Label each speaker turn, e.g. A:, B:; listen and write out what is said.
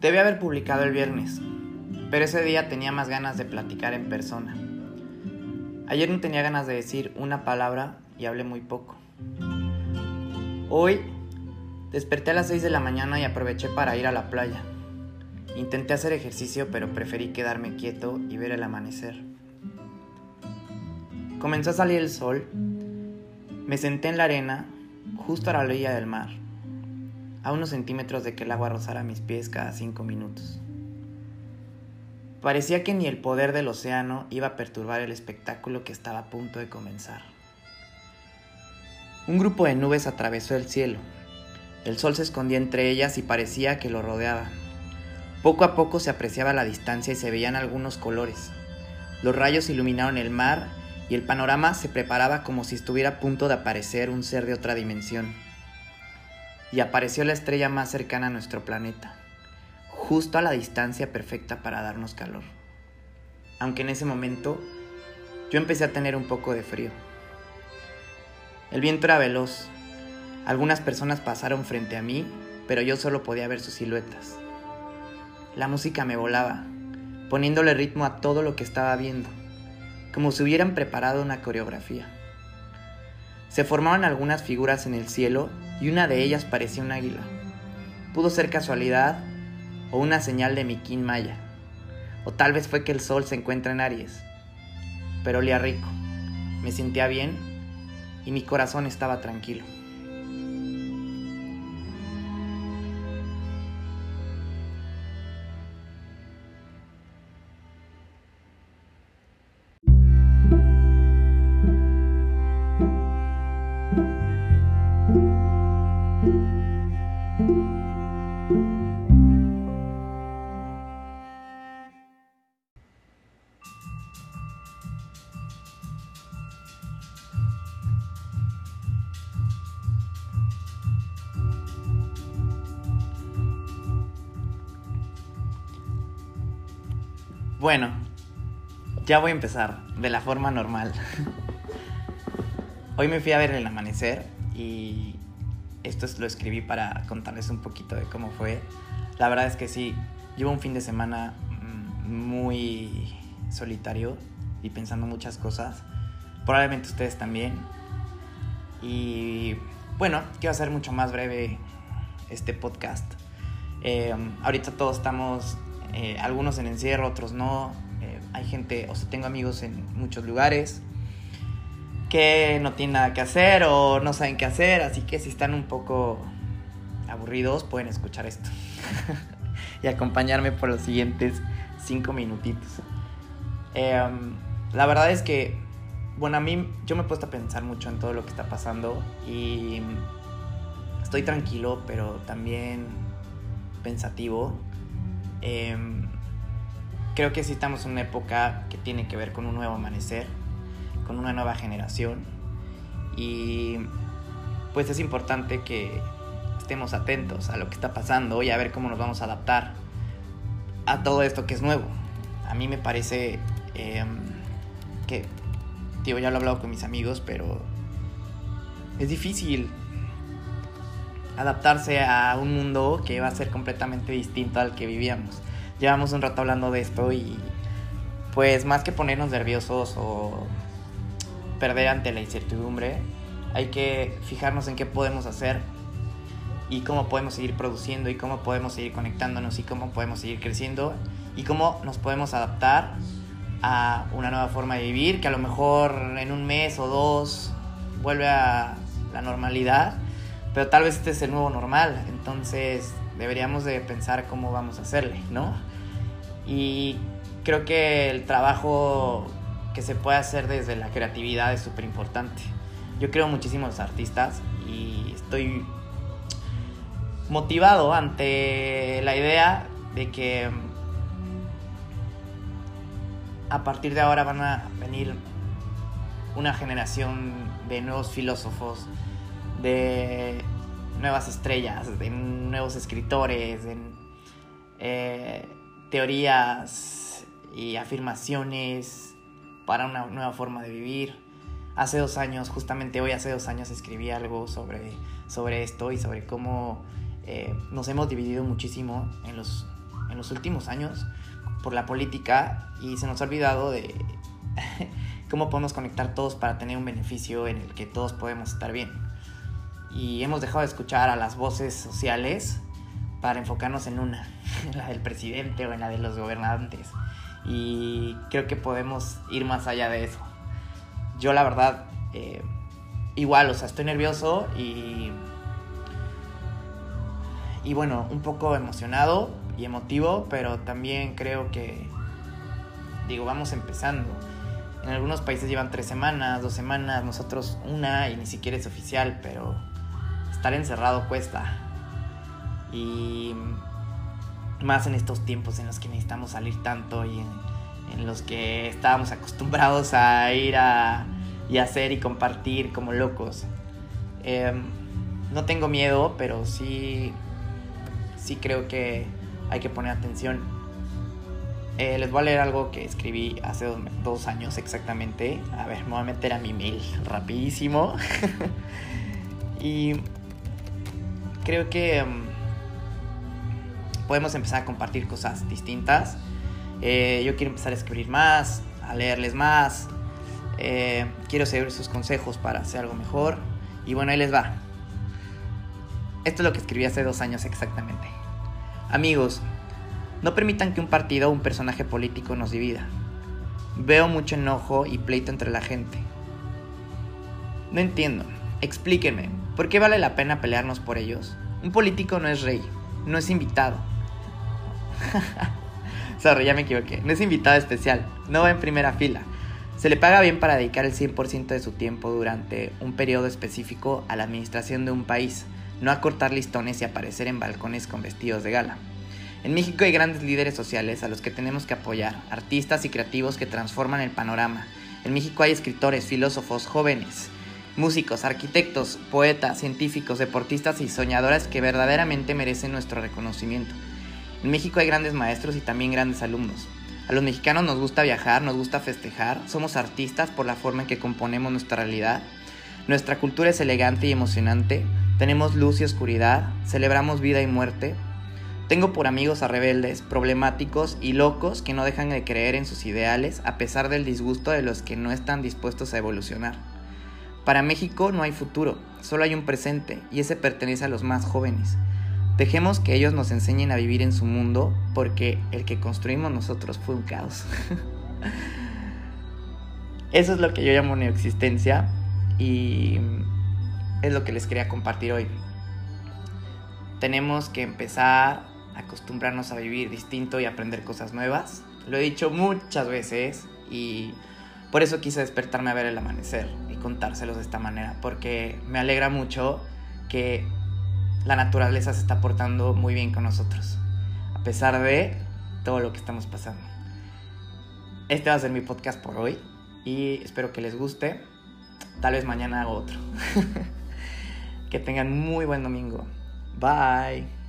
A: Debe haber publicado el viernes, pero ese día tenía más ganas de platicar en persona. Ayer no tenía ganas de decir una palabra y hablé muy poco. Hoy desperté a las 6 de la mañana y aproveché para ir a la playa. Intenté hacer ejercicio pero preferí quedarme quieto y ver el amanecer. Comenzó a salir el sol. Me senté en la arena, justo a la orilla del mar, a unos centímetros de que el agua rozara mis pies cada cinco minutos. Parecía que ni el poder del océano iba a perturbar el espectáculo que estaba a punto de comenzar. Un grupo de nubes atravesó el cielo. El sol se escondía entre ellas y parecía que lo rodeaba. Poco a poco se apreciaba la distancia y se veían algunos colores. Los rayos iluminaron el mar y el panorama se preparaba como si estuviera a punto de aparecer un ser de otra dimensión. Y apareció la estrella más cercana a nuestro planeta, justo a la distancia perfecta para darnos calor. Aunque en ese momento yo empecé a tener un poco de frío. El viento era veloz. Algunas personas pasaron frente a mí, pero yo solo podía ver sus siluetas. La música me volaba, poniéndole ritmo a todo lo que estaba viendo, como si hubieran preparado una coreografía. Se formaban algunas figuras en el cielo y una de ellas parecía un águila. Pudo ser casualidad o una señal de mi kin maya, o tal vez fue que el sol se encuentra en Aries. Pero olía rico, me sentía bien y mi corazón estaba tranquilo. Bueno, ya voy a empezar de la forma normal. Hoy me fui a ver el amanecer y esto lo escribí para contarles un poquito de cómo fue. La verdad es que sí, llevo un fin de semana mm, muy solitario y pensando muchas cosas. Probablemente ustedes también. Y bueno, quiero hacer mucho más breve este podcast. Eh, ahorita todos estamos eh, algunos en encierro, otros no. Eh, hay gente, o sea, tengo amigos en muchos lugares que no tienen nada que hacer o no saben qué hacer, así que si están un poco aburridos pueden escuchar esto y acompañarme por los siguientes cinco minutitos. Em, la verdad es que, bueno, a mí yo me he puesto a pensar mucho en todo lo que está pasando y estoy tranquilo, pero también pensativo Em, creo que sí estamos en una época que tiene que ver con un nuevo amanecer, con una nueva generación y pues es importante que estemos atentos a lo que está pasando y a ver cómo nos vamos a adaptar a todo esto que es nuevo. A mí me parece em, que, digo, ya lo he hablado con mis amigos, pero es difícil adaptarse a un mundo que va a ser completamente distinto al que vivíamos. Llevamos un rato hablando de esto y pues más que ponernos nerviosos o perder ante la incertidumbre, hay que fijarnos en qué podemos hacer y cómo podemos seguir produciendo y cómo podemos seguir conectándonos y cómo podemos seguir creciendo y cómo nos podemos adaptar a una nueva forma de vivir que a lo mejor en un mes o dos vuelve a la normalidad pero tal vez este es el nuevo normal, entonces deberíamos de pensar cómo vamos a hacerle, ¿no? Y creo que el trabajo que se puede hacer desde la creatividad es súper importante. Yo creo muchísimos artistas y estoy motivado ante la idea de que a partir de ahora van a venir una generación de nuevos filósofos, de nuevas estrellas, de nuevos escritores, de eh, teorías y afirmaciones para una nueva forma de vivir. Hace dos años, justamente hoy hace dos años escribí algo sobre, sobre esto y sobre cómo eh, nos hemos dividido muchísimo en los en los últimos años por la política y se nos ha olvidado de cómo podemos conectar todos para tener un beneficio en el que todos podemos estar bien. Y hemos dejado de escuchar a las voces sociales para enfocarnos en una, en la del presidente o en la de los gobernantes. Y creo que podemos ir más allá de eso. Yo la verdad, eh, igual, o sea, estoy nervioso y... Y bueno, un poco emocionado y emotivo, pero también creo que, digo, vamos empezando. En algunos países llevan tres semanas, dos semanas, nosotros una y ni siquiera es oficial, pero estar encerrado cuesta. Y más en estos tiempos en los que necesitamos salir tanto y en, los que estábamos acostumbrados a ir a, y hacer y compartir como locos. Em, no tengo miedo, pero sí, sí creo que hay que poner atención. Eh, les voy a leer algo que escribí hace dos, años exactamente. A ver, me voy a meter a mi mail rapidísimo. y creo que em, podemos empezar a compartir cosas distintas. Eh, yo quiero empezar a escribir más, a leerles más. Eh, quiero seguir sus consejos para hacer algo mejor. Y bueno, ahí les va. Esto es lo que escribí hace dos años exactamente. Amigos, no permitan que un partido o un personaje político nos divida. Veo mucho enojo y pleito entre la gente. No entiendo. Explíquenme, ¿por qué vale la pena pelearnos por ellos? Un político no es rey, no es invitado. Sorry, ya me equivoqué. No es invitado especial, no va en primera fila. Se le paga bien para dedicar el 100% de su tiempo durante un periodo específico a la administración de un país no acortar listones y aparecer en balcones con vestidos de gala. En México hay grandes líderes sociales a los que tenemos que apoyar, artistas y creativos que transforman el panorama. En México hay escritores, filósofos, jóvenes, músicos, arquitectos, poetas, científicos, deportistas y soñadoras que verdaderamente merecen nuestro reconocimiento. En México hay grandes maestros y también grandes alumnos. A los mexicanos nos gusta viajar, nos gusta festejar, somos artistas por la forma en que componemos nuestra realidad. Nuestra cultura es elegante y emocionante, tenemos luz y oscuridad, celebramos vida y muerte. Tengo por amigos a rebeldes, problemáticos y locos que no dejan de creer en sus ideales a pesar del disgusto de los que no están dispuestos a evolucionar. Para México no hay futuro, solo hay un presente y ese pertenece a los más jóvenes. Dejemos que ellos nos enseñen a vivir en su mundo porque el que construimos nosotros fue un caos. Eso es lo que yo llamo neoexistencia y es lo que les quería compartir hoy. Tenemos que empezar a acostumbrarnos a vivir distinto y aprender cosas nuevas. Lo he dicho muchas veces y por eso quise despertarme a ver el amanecer y contárselos de esta manera, porque me alegra mucho que la naturaleza se está portando muy bien con nosotros, a pesar de todo lo que estamos pasando. Este va a ser mi podcast por hoy y espero que les guste. Tal vez mañana hago otro. Que tengan muy buen domingo. Bye.